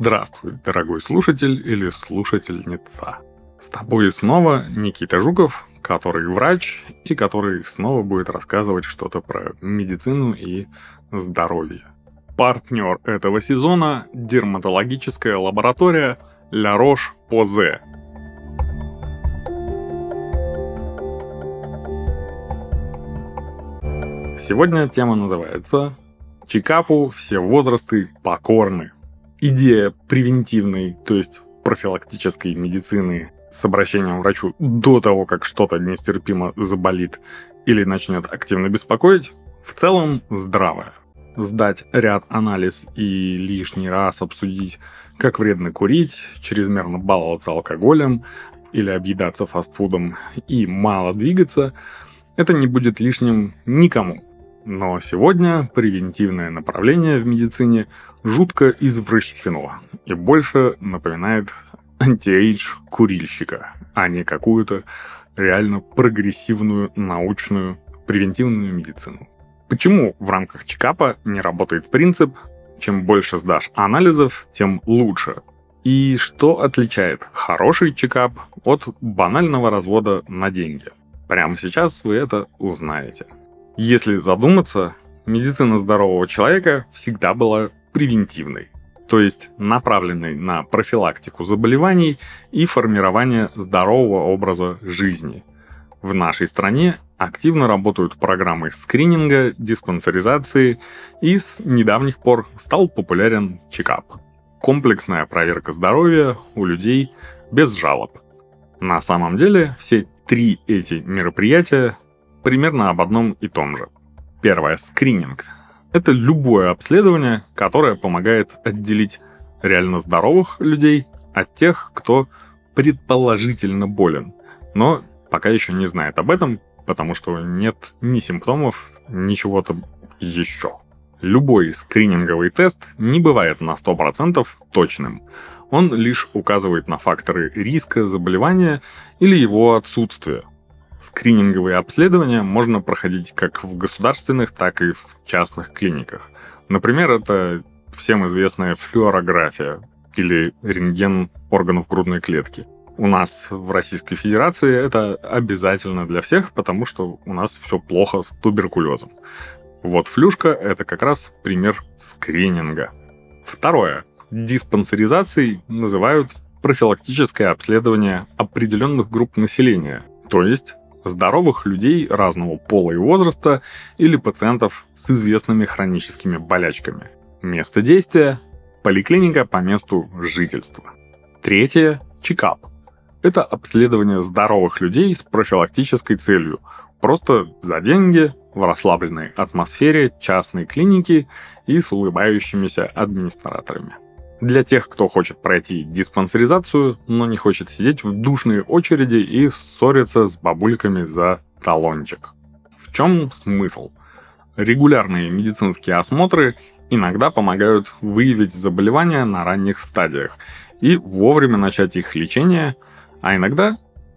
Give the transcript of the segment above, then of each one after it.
Здравствуй, дорогой слушатель или слушательница. С тобой снова Никита Жуков, который врач и который снова будет рассказывать что-то про медицину и здоровье. Партнер этого сезона – дерматологическая лаборатория La Roche-Posay. Сегодня тема называется «Чикапу все возрасты покорны». Идея превентивной, то есть профилактической медицины с обращением к врачу до того, как что-то нестерпимо заболит или начнет активно беспокоить, в целом здравая. Сдать ряд анализ и лишний раз обсудить, как вредно курить, чрезмерно баловаться алкоголем или объедаться фастфудом и мало двигаться, это не будет лишним никому. Но сегодня превентивное направление в медицине жутко извращено и больше напоминает антиэйдж курильщика, а не какую-то реально прогрессивную научную превентивную медицину. Почему в рамках чекапа не работает принцип «чем больше сдашь анализов, тем лучше»? И что отличает хороший чекап от банального развода на деньги? Прямо сейчас вы это узнаете. Если задуматься, медицина здорового человека всегда была превентивной то есть направленный на профилактику заболеваний и формирование здорового образа жизни. В нашей стране активно работают программы скрининга, диспансеризации и с недавних пор стал популярен чекап. Комплексная проверка здоровья у людей без жалоб. На самом деле все три эти мероприятия примерно об одном и том же. Первое – скрининг – это любое обследование, которое помогает отделить реально здоровых людей от тех, кто предположительно болен, но пока еще не знает об этом, потому что нет ни симптомов, ни чего-то еще. Любой скрининговый тест не бывает на 100% точным. Он лишь указывает на факторы риска заболевания или его отсутствия, Скрининговые обследования можно проходить как в государственных, так и в частных клиниках. Например, это всем известная флюорография или рентген органов грудной клетки. У нас в Российской Федерации это обязательно для всех, потому что у нас все плохо с туберкулезом. Вот флюшка – это как раз пример скрининга. Второе. Диспансеризацией называют профилактическое обследование определенных групп населения, то есть здоровых людей разного пола и возраста или пациентов с известными хроническими болячками. Место действия – поликлиника по месту жительства. Третье – чекап. Это обследование здоровых людей с профилактической целью, просто за деньги, в расслабленной атмосфере частной клиники и с улыбающимися администраторами. Для тех, кто хочет пройти диспансеризацию, но не хочет сидеть в душной очереди и ссориться с бабульками за талончик. В чем смысл? Регулярные медицинские осмотры иногда помогают выявить заболевания на ранних стадиях и вовремя начать их лечение, а иногда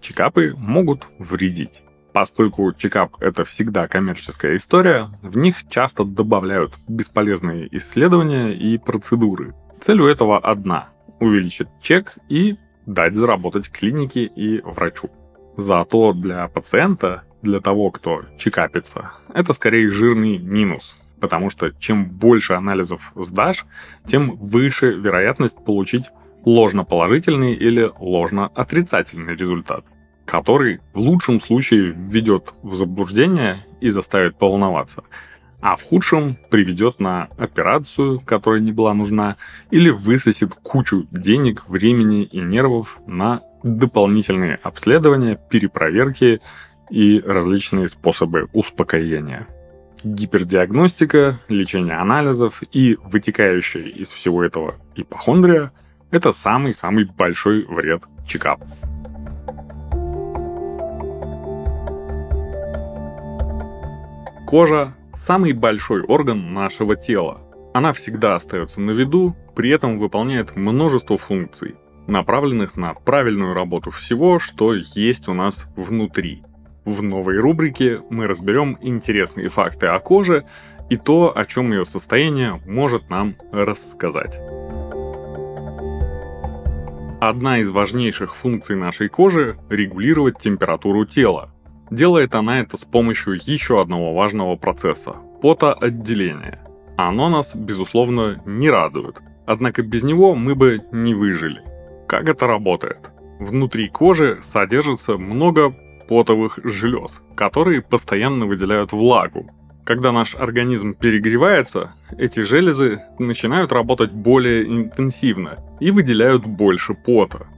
чекапы могут вредить. Поскольку чекап – это всегда коммерческая история, в них часто добавляют бесполезные исследования и процедуры, Цель у этого одна – увеличить чек и дать заработать клинике и врачу. Зато для пациента, для того, кто чекапится, это скорее жирный минус, потому что чем больше анализов сдашь, тем выше вероятность получить ложноположительный или ложно-отрицательный результат, который в лучшем случае введет в заблуждение и заставит поволноваться, а в худшем приведет на операцию, которая не была нужна, или высосет кучу денег, времени и нервов на дополнительные обследования, перепроверки и различные способы успокоения. Гипердиагностика, лечение анализов и вытекающая из всего этого ипохондрия – это самый-самый большой вред чекапов. Кожа самый большой орган нашего тела. Она всегда остается на виду, при этом выполняет множество функций, направленных на правильную работу всего, что есть у нас внутри. В новой рубрике мы разберем интересные факты о коже и то, о чем ее состояние может нам рассказать. Одна из важнейших функций нашей кожи – регулировать температуру тела. Делает она это с помощью еще одного важного процесса – потоотделения. Оно нас, безусловно, не радует, однако без него мы бы не выжили. Как это работает? Внутри кожи содержится много потовых желез, которые постоянно выделяют влагу. Когда наш организм перегревается, эти железы начинают работать более интенсивно и выделяют больше пота.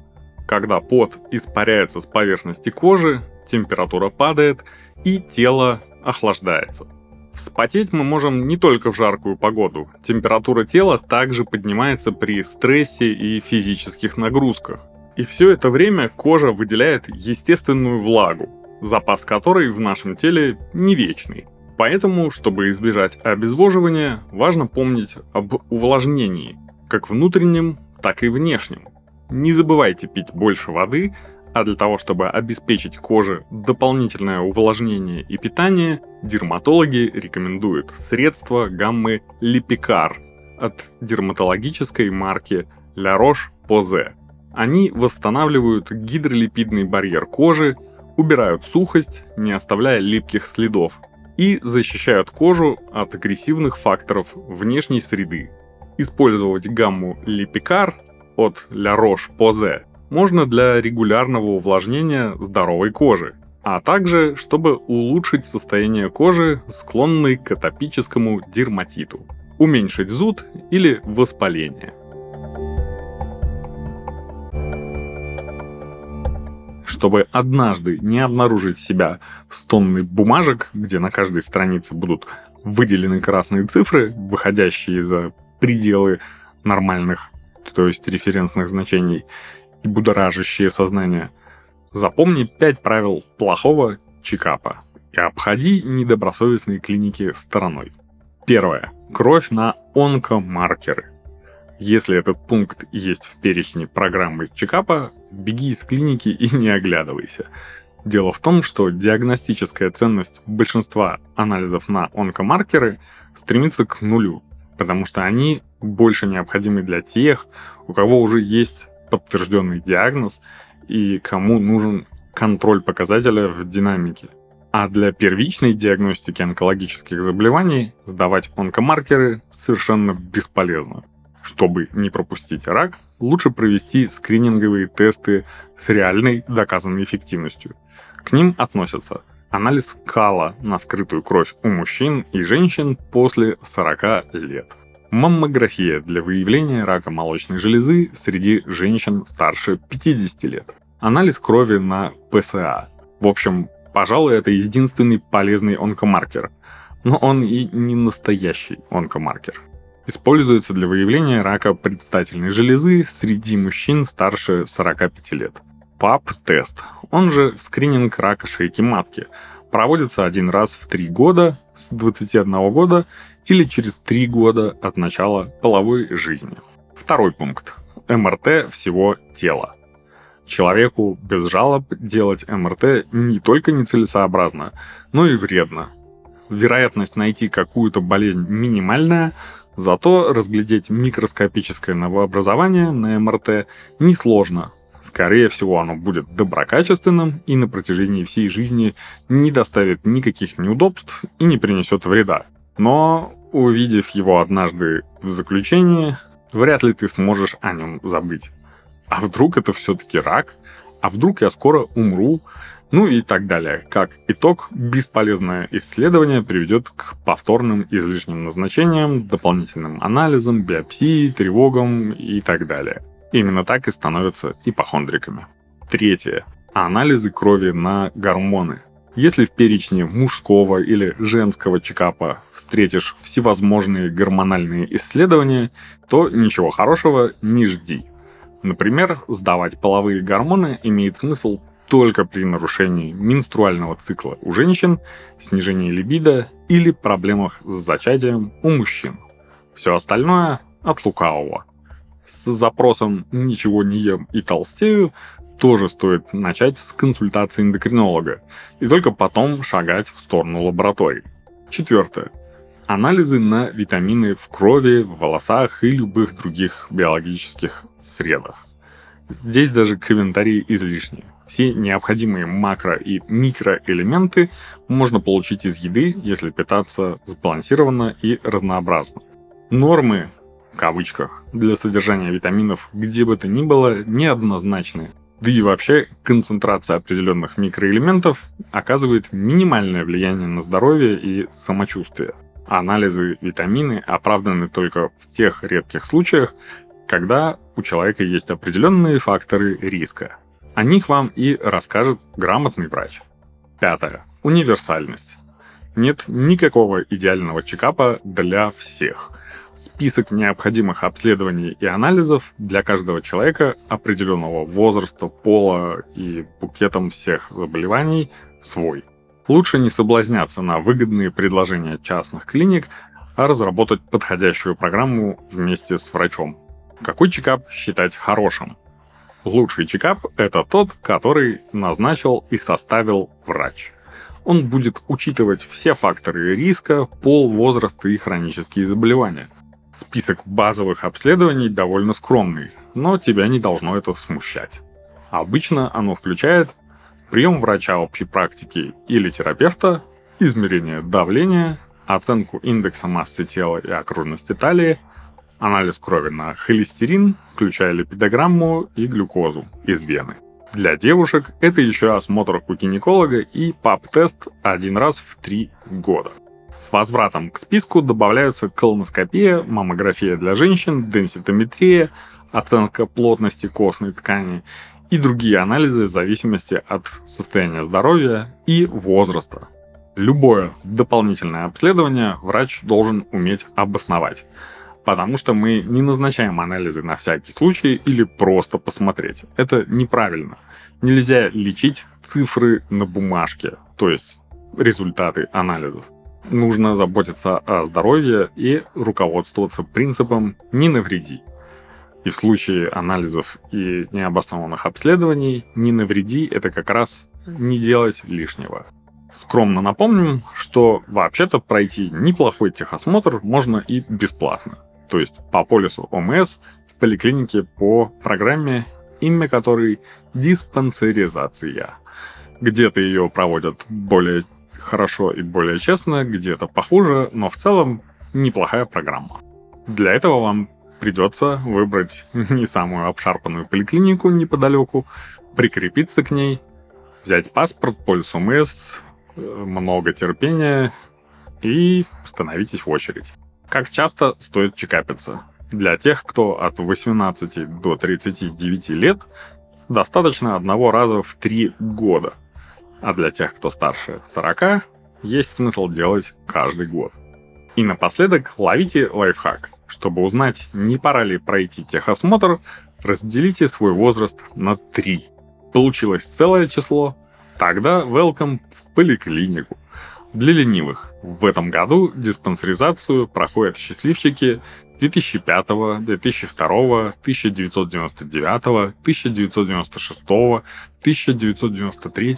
Когда пот испаряется с поверхности кожи, температура падает и тело охлаждается. Вспотеть мы можем не только в жаркую погоду. Температура тела также поднимается при стрессе и физических нагрузках. И все это время кожа выделяет естественную влагу, запас которой в нашем теле не вечный. Поэтому, чтобы избежать обезвоживания, важно помнить об увлажнении, как внутреннем, так и внешнем. Не забывайте пить больше воды, а для того, чтобы обеспечить коже дополнительное увлажнение и питание, дерматологи рекомендуют средства гаммы Липикар от дерматологической марки La Roche-Posay. Они восстанавливают гидролипидный барьер кожи, убирают сухость, не оставляя липких следов, и защищают кожу от агрессивных факторов внешней среды. Использовать гамму Липикар от La Roche-Posay можно для регулярного увлажнения здоровой кожи, а также чтобы улучшить состояние кожи, склонной к атопическому дерматиту, уменьшить зуд или воспаление. Чтобы однажды не обнаружить себя в стонной бумажек, где на каждой странице будут выделены красные цифры, выходящие за пределы нормальных то есть референтных значений, и будоражащее сознание. Запомни пять правил плохого чекапа и обходи недобросовестные клиники стороной. Первое. Кровь на онкомаркеры. Если этот пункт есть в перечне программы чекапа, беги из клиники и не оглядывайся. Дело в том, что диагностическая ценность большинства анализов на онкомаркеры стремится к нулю, потому что они больше необходимы для тех, у кого уже есть подтвержденный диагноз и кому нужен контроль показателя в динамике. А для первичной диагностики онкологических заболеваний сдавать онкомаркеры совершенно бесполезно. Чтобы не пропустить рак, лучше провести скрининговые тесты с реальной доказанной эффективностью. К ним относятся анализ кала на скрытую кровь у мужчин и женщин после 40 лет – Маммография для выявления рака молочной железы среди женщин старше 50 лет. Анализ крови на ПСА. В общем, пожалуй, это единственный полезный онкомаркер. Но он и не настоящий онкомаркер. Используется для выявления рака предстательной железы среди мужчин старше 45 лет. ПАП-тест, он же скрининг рака шейки матки, проводится один раз в 3 года с 21 года или через 3 года от начала половой жизни. Второй пункт. МРТ всего тела. Человеку без жалоб делать МРТ не только нецелесообразно, но и вредно. Вероятность найти какую-то болезнь минимальная, зато разглядеть микроскопическое новообразование на МРТ несложно. Скорее всего, оно будет доброкачественным и на протяжении всей жизни не доставит никаких неудобств и не принесет вреда. Но, увидев его однажды в заключении, вряд ли ты сможешь о нем забыть. А вдруг это все-таки рак? А вдруг я скоро умру? Ну и так далее. Как итог, бесполезное исследование приведет к повторным излишним назначениям, дополнительным анализам, биопсии, тревогам и так далее. Именно так и становятся ипохондриками. Третье. Анализы крови на гормоны – если в перечне мужского или женского чекапа встретишь всевозможные гормональные исследования, то ничего хорошего не жди. Например, сдавать половые гормоны имеет смысл только при нарушении менструального цикла у женщин, снижении либидо или проблемах с зачатием у мужчин. Все остальное от лукавого. С запросом «ничего не ем и толстею» тоже стоит начать с консультации эндокринолога и только потом шагать в сторону лабораторий. Четвертое. Анализы на витамины в крови, в волосах и любых других биологических средах. Здесь даже комментарии излишни. Все необходимые макро- и микроэлементы можно получить из еды, если питаться сбалансированно и разнообразно. Нормы, в кавычках, для содержания витаминов где бы то ни было неоднозначные. Да и вообще концентрация определенных микроэлементов оказывает минимальное влияние на здоровье и самочувствие. Анализы витамины оправданы только в тех редких случаях, когда у человека есть определенные факторы риска. О них вам и расскажет грамотный врач. Пятое. Универсальность. Нет никакого идеального чекапа для всех. Список необходимых обследований и анализов для каждого человека определенного возраста, пола и букетом всех заболеваний свой. Лучше не соблазняться на выгодные предложения частных клиник, а разработать подходящую программу вместе с врачом. Какой чекап считать хорошим? Лучший чекап – это тот, который назначил и составил врач. Он будет учитывать все факторы риска, пол, возраст и хронические заболевания. Список базовых обследований довольно скромный, но тебя не должно это смущать. Обычно оно включает прием врача общей практики или терапевта, измерение давления, оценку индекса массы тела и окружности талии – анализ крови на холестерин, включая липидограмму и глюкозу из вены. Для девушек это еще осмотр у гинеколога и ПАП-тест один раз в три года. С возвратом к списку добавляются колоноскопия, маммография для женщин, денситометрия, оценка плотности костной ткани и другие анализы в зависимости от состояния здоровья и возраста. Любое дополнительное обследование врач должен уметь обосновать потому что мы не назначаем анализы на всякий случай или просто посмотреть. Это неправильно. Нельзя лечить цифры на бумажке, то есть результаты анализов. Нужно заботиться о здоровье и руководствоваться принципом «не навреди». И в случае анализов и необоснованных обследований «не навреди» — это как раз не делать лишнего. Скромно напомним, что вообще-то пройти неплохой техосмотр можно и бесплатно то есть по полису ОМС в поликлинике по программе, имя которой диспансеризация. Где-то ее проводят более хорошо и более честно, где-то похуже, но в целом неплохая программа. Для этого вам придется выбрать не самую обшарпанную поликлинику неподалеку, прикрепиться к ней, взять паспорт, полис ОМС, э, много терпения и становитесь в очередь. Как часто стоит чекапиться? Для тех, кто от 18 до 39 лет, достаточно одного раза в 3 года. А для тех, кто старше 40, есть смысл делать каждый год. И напоследок ловите лайфхак. Чтобы узнать, не пора ли пройти техосмотр, разделите свой возраст на 3. Получилось целое число? Тогда welcome в поликлинику. Для ленивых. В этом году диспансеризацию проходят счастливчики 2005, 2002, 1999, 1996, 1993,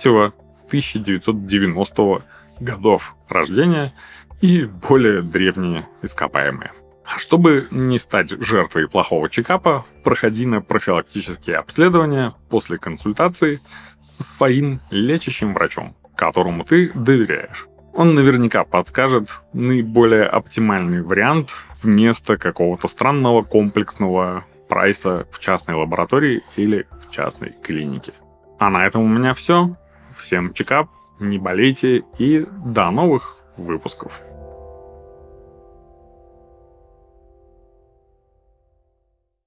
1990 годов рождения и более древние ископаемые. А чтобы не стать жертвой плохого чекапа, проходи на профилактические обследования после консультации со своим лечащим врачом, которому ты доверяешь он наверняка подскажет наиболее оптимальный вариант вместо какого-то странного комплексного прайса в частной лаборатории или в частной клинике. А на этом у меня все. Всем чекап, не болейте и до новых выпусков.